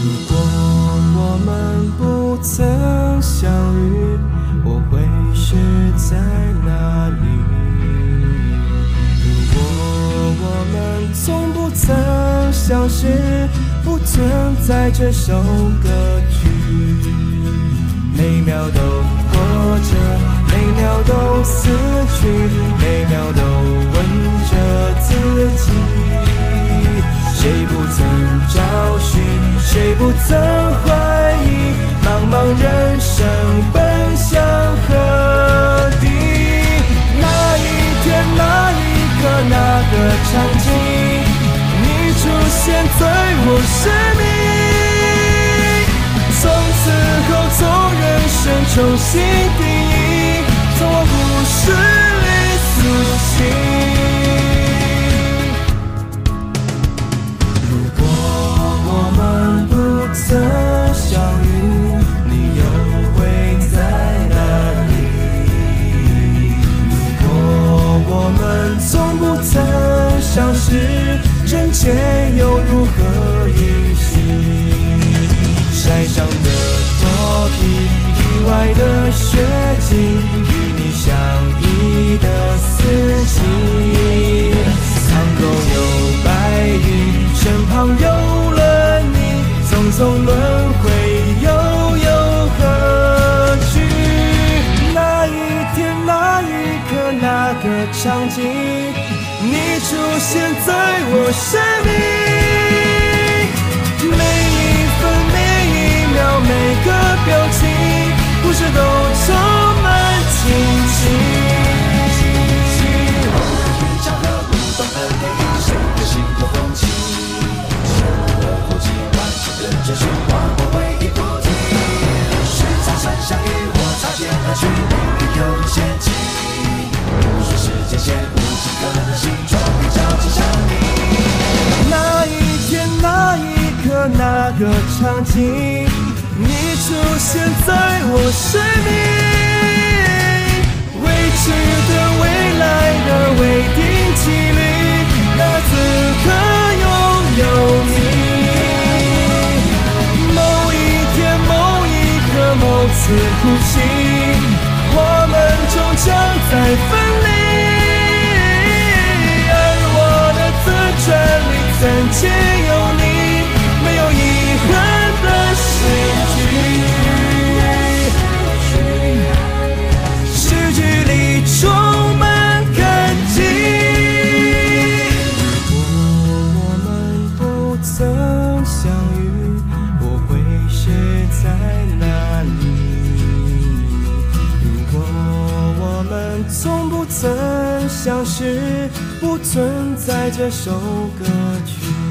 如果我们不曾相遇，我会是在哪里？如果我们从不曾相识，不存在这首歌曲。每秒都活着，每秒都死去，不曾怀疑？茫茫人生奔向何地？那一天，那一刻，那个场景，你出现在我生命。从此后，从人生重新定义，曾相识，人间又如何一夕？山上的脱皮，意外的雪景，与你相依的四季。苍狗又白云，身旁有了你，匆匆轮回又有何惧？那一天，那一刻，那个场景，你出现在我生命。个场景，你出现在我生命。未知的未来的未定几率，那此刻拥有你。某一天，某一刻，某次呼吸，我们终将再分离。而我的自传里曾经从不曾相识，不存在这首歌曲。